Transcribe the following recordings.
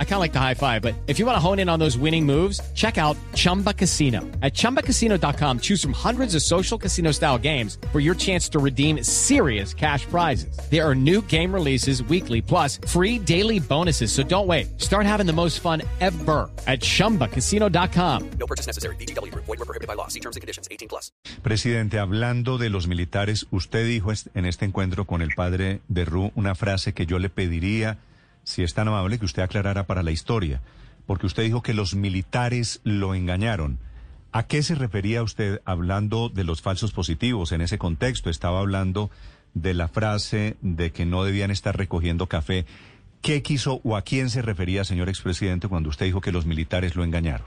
I kind of like the high five, but if you want to hone in on those winning moves, check out Chumba Casino. At ChumbaCasino.com, choose from hundreds of social casino style games for your chance to redeem serious cash prizes. There are new game releases weekly, plus free daily bonuses. So don't wait. Start having the most fun ever at ChumbaCasino.com. No purchase necessary. BGW. Void were prohibited by law. See terms and conditions. 18 plus. Presidente, hablando de los militares, usted dijo en este encuentro con el padre de Ru una frase que yo le pediría, si es tan amable, que usted aclarara para la historia, porque usted dijo que los militares lo engañaron. ¿A qué se refería usted hablando de los falsos positivos en ese contexto? Estaba hablando de la frase de que no debían estar recogiendo café. ¿Qué quiso o a quién se refería, señor expresidente, cuando usted dijo que los militares lo engañaron?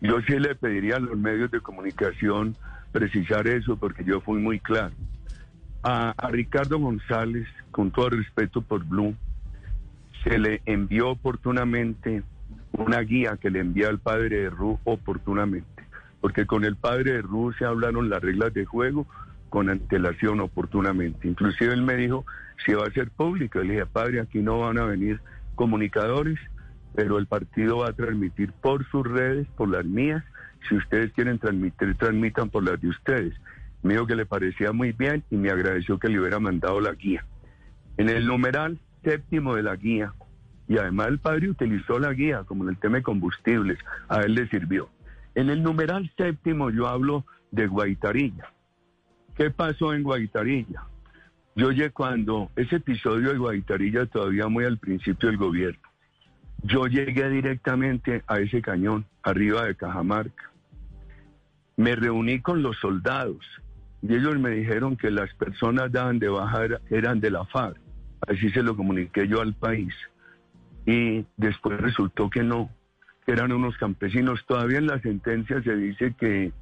Yo sí le pediría a los medios de comunicación precisar eso porque yo fui muy claro. A, Ricardo González con todo respeto por Blue, se le envió oportunamente una guía que le envía al padre de Ru oportunamente, porque con el padre de Ru se hablaron las reglas de juego con antelación oportunamente. Inclusive él me dijo si va a ser público. Le dije, padre, aquí no van a venir comunicadores, pero el partido va a transmitir por sus redes, por las mías. Si ustedes quieren transmitir, transmitan por las de ustedes. Me dijo que le parecía muy bien y me agradeció que le hubiera mandado la guía. En el numeral séptimo de la guía, y además el padre utilizó la guía como en el tema de combustibles, a él le sirvió. En el numeral séptimo yo hablo de Guaitarilla. ¿Qué pasó en Guaitarilla? Yo llegué cuando ese episodio de Guaitarilla todavía muy al principio del gobierno. Yo llegué directamente a ese cañón, arriba de Cajamarca. Me reuní con los soldados y ellos me dijeron que las personas daban de baja eran de la FARC. Así se lo comuniqué yo al país. Y después resultó que no, eran unos campesinos. Todavía en la sentencia se dice que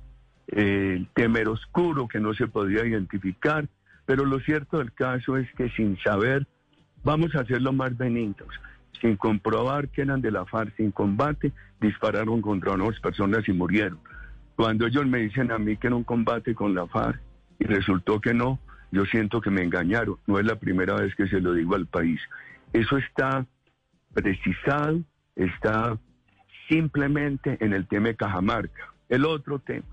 eh, temer oscuro, que no se podía identificar, pero lo cierto del caso es que sin saber, vamos a hacerlo más benignos, sin comprobar que eran de la FARC, sin combate, dispararon contra unas personas y murieron. Cuando ellos me dicen a mí que era un combate con la FARC y resultó que no, yo siento que me engañaron. No es la primera vez que se lo digo al país. Eso está precisado, está simplemente en el tema de Cajamarca. El otro tema.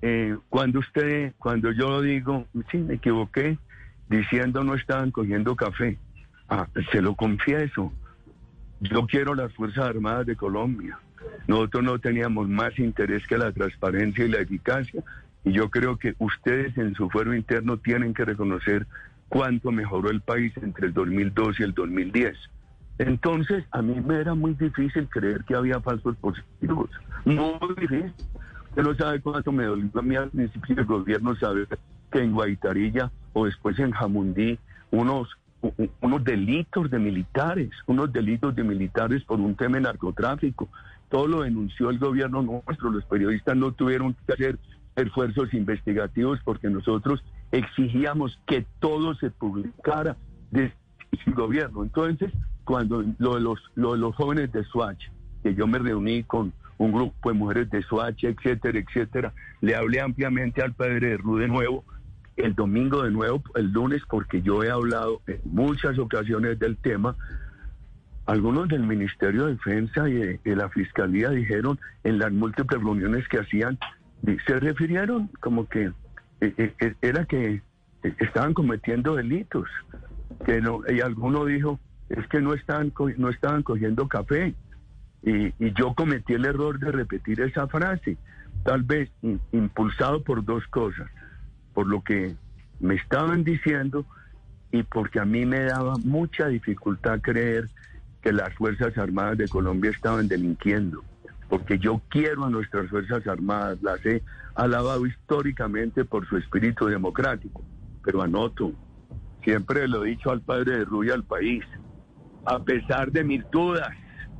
Eh, cuando usted, cuando yo digo, sí, me equivoqué, diciendo no estaban cogiendo café, ah, se lo confieso. Yo quiero las Fuerzas Armadas de Colombia. Nosotros no teníamos más interés que la transparencia y la eficacia y yo creo que ustedes en su fuero interno tienen que reconocer cuánto mejoró el país entre el 2002 y el 2010. Entonces, a mí me era muy difícil creer que había falsos positivos. Muy difícil. Usted no sabe cuánto me dolió a mí al principio del gobierno saber que en Guaitarilla o después en Jamundí unos, unos delitos de militares, unos delitos de militares por un tema de narcotráfico. Todo lo denunció el gobierno nuestro. Los periodistas no tuvieron que hacer esfuerzos investigativos porque nosotros exigíamos que todo se publicara desde el gobierno. Entonces, cuando lo de los, los jóvenes de Swatch, que yo me reuní con un grupo de mujeres de Swatch, etcétera, etcétera, le hablé ampliamente al padre de Ru de nuevo, el domingo de nuevo, el lunes, porque yo he hablado en muchas ocasiones del tema. Algunos del Ministerio de Defensa y de la Fiscalía dijeron en las múltiples reuniones que hacían se refirieron como que eh, eh, eh, era que estaban cometiendo delitos, que no, y alguno dijo, es que no estaban, no estaban cogiendo café. Y, yo cometí el error de repetir esa frase, tal vez impulsado por dos cosas, por lo que me estaban diciendo y porque a mí me daba mucha dificultad creer que las Fuerzas Armadas de Colombia estaban delinquiendo porque yo quiero a nuestras Fuerzas Armadas, las he alabado históricamente por su espíritu democrático, pero anoto, siempre lo he dicho al padre de Rubia al país, a pesar de mis dudas,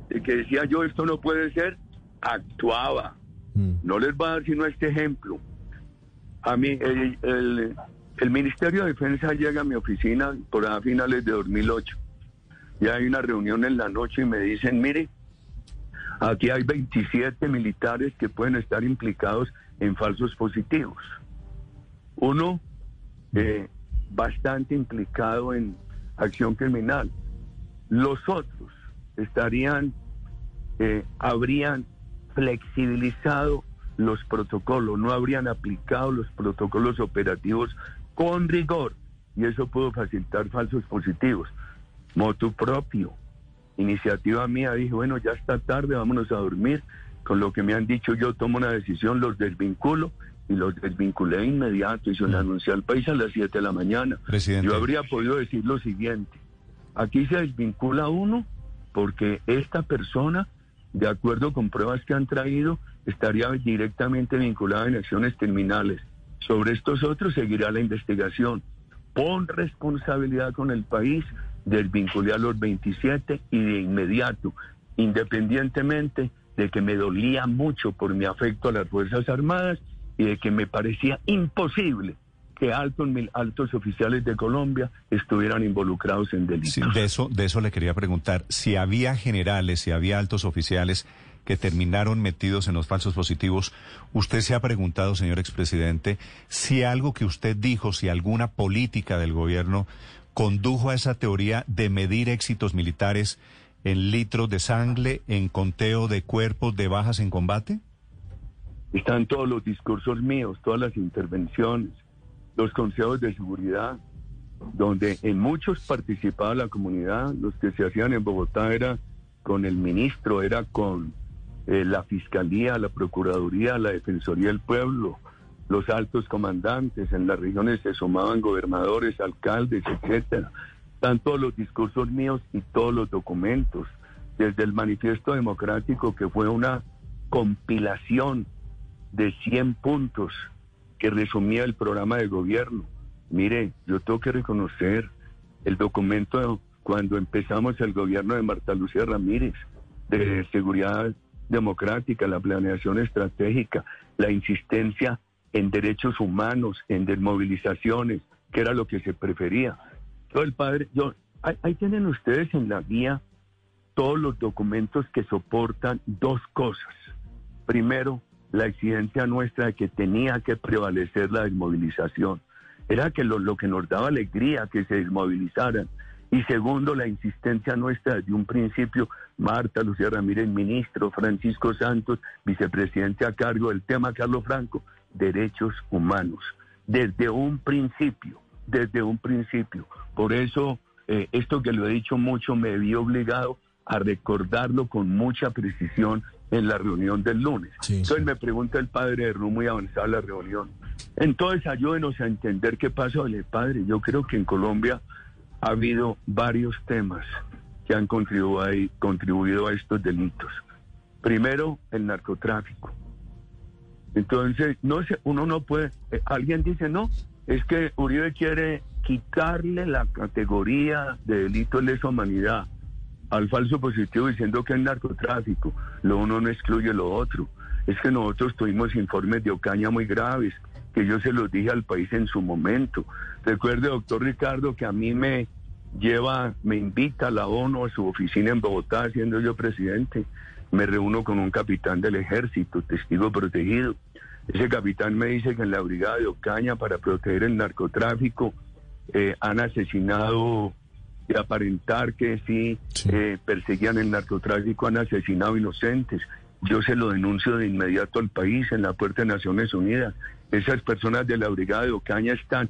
de que decía yo esto no puede ser, actuaba. Mm. No les voy a dar sino este ejemplo. A mí, el, el, Ministerio de Defensa llega a mi oficina por a finales de 2008. Ya hay una reunión en la noche y me dicen, mire, Aquí hay 27 militares que pueden estar implicados en falsos positivos. Uno, eh, bastante implicado en acción criminal. Los otros estarían, eh, habrían flexibilizado los protocolos, no habrían aplicado los protocolos operativos con rigor y eso pudo facilitar falsos positivos. Motu propio, iniciativa mía, dije, bueno, ya está tarde, vámonos a dormir. Con lo que me han dicho, yo tomo una decisión, los desvinculo y los desvinculé de inmediato y se lo anuncié al país a las 7 de la mañana. Presidente. Yo habría podido decir lo siguiente, aquí se desvincula uno porque esta persona, de acuerdo con pruebas que han traído, estaría directamente vinculada en acciones criminales. Sobre estos otros seguirá la investigación. Pon responsabilidad con el país, desvinculé a los 27 y de inmediato, independientemente de que me dolía mucho por mi afecto a las Fuerzas Armadas y de que me parecía imposible que altos, altos oficiales de Colombia estuvieran involucrados en delitos. De eso, de eso le quería preguntar. Si había generales, si había altos oficiales que terminaron metidos en los falsos positivos, ¿usted se ha preguntado, señor expresidente, si algo que usted dijo, si alguna política del gobierno condujo a esa teoría de medir éxitos militares en litros de sangre, en conteo de cuerpos de bajas en combate? Están todos los discursos míos, todas las intervenciones, los consejos de seguridad, donde en muchos participaba la comunidad, los que se hacían en Bogotá era con el ministro, era con eh, la fiscalía, la procuraduría, la defensoría del pueblo, los altos comandantes, en las regiones se sumaban gobernadores, alcaldes, etcétera. Están todos los discursos míos y todos los documentos, desde el manifiesto democrático que fue una compilación de 100 puntos que resumía el programa de gobierno. Mire, yo tengo que reconocer el documento cuando empezamos el gobierno de Marta Lucía Ramírez, de seguridad democrática, la planeación estratégica, la insistencia en derechos humanos, en desmovilizaciones, que era lo que se prefería. Todo el padre, yo, ahí, tienen ustedes en la guía todos los documentos que soportan dos cosas. Primero, la exigencia nuestra de que tenía que prevalecer la desmovilización. Era que lo, lo que nos daba alegría que se desmovilizaran. Y segundo, la insistencia nuestra desde un principio, Marta Lucía Ramírez, ministro, Francisco Santos, vicepresidente a cargo del tema, Carlos Franco, derechos humanos. Desde un principio, desde un principio. Por eso, eh, esto que lo he dicho mucho, me vi obligado a recordarlo con mucha precisión en la reunión del lunes. Sí, Entonces sí. me pregunta el padre de Ru muy avanzada la reunión. Entonces ayúdenos a entender qué pasó. El padre, yo creo que en Colombia ha habido varios temas que han contribuido a, contribuido a estos delitos. Primero, el narcotráfico. Entonces, no sé, uno no puede, eh, alguien dice, no, es que Uribe quiere quitarle la categoría de delito de lesa humanidad al falso positivo diciendo que es narcotráfico. Lo uno no excluye lo otro. Es que nosotros tuvimos informes de Ocaña muy graves, que yo se los dije al país en su momento. Recuerde, doctor Ricardo, que a mí me lleva, me invita a la ONU a su oficina en Bogotá, siendo yo presidente. Me reúno con un capitán del ejército, testigo protegido. Ese capitán me dice que en la brigada de Ocaña, para proteger el narcotráfico, eh, han asesinado de aparentar que sí, Sí. eh, perseguían el narcotráfico, han asesinado inocentes. Yo se lo denuncio de inmediato al país en la puerta de Naciones Unidas. Esas personas de la brigada de Ocaña están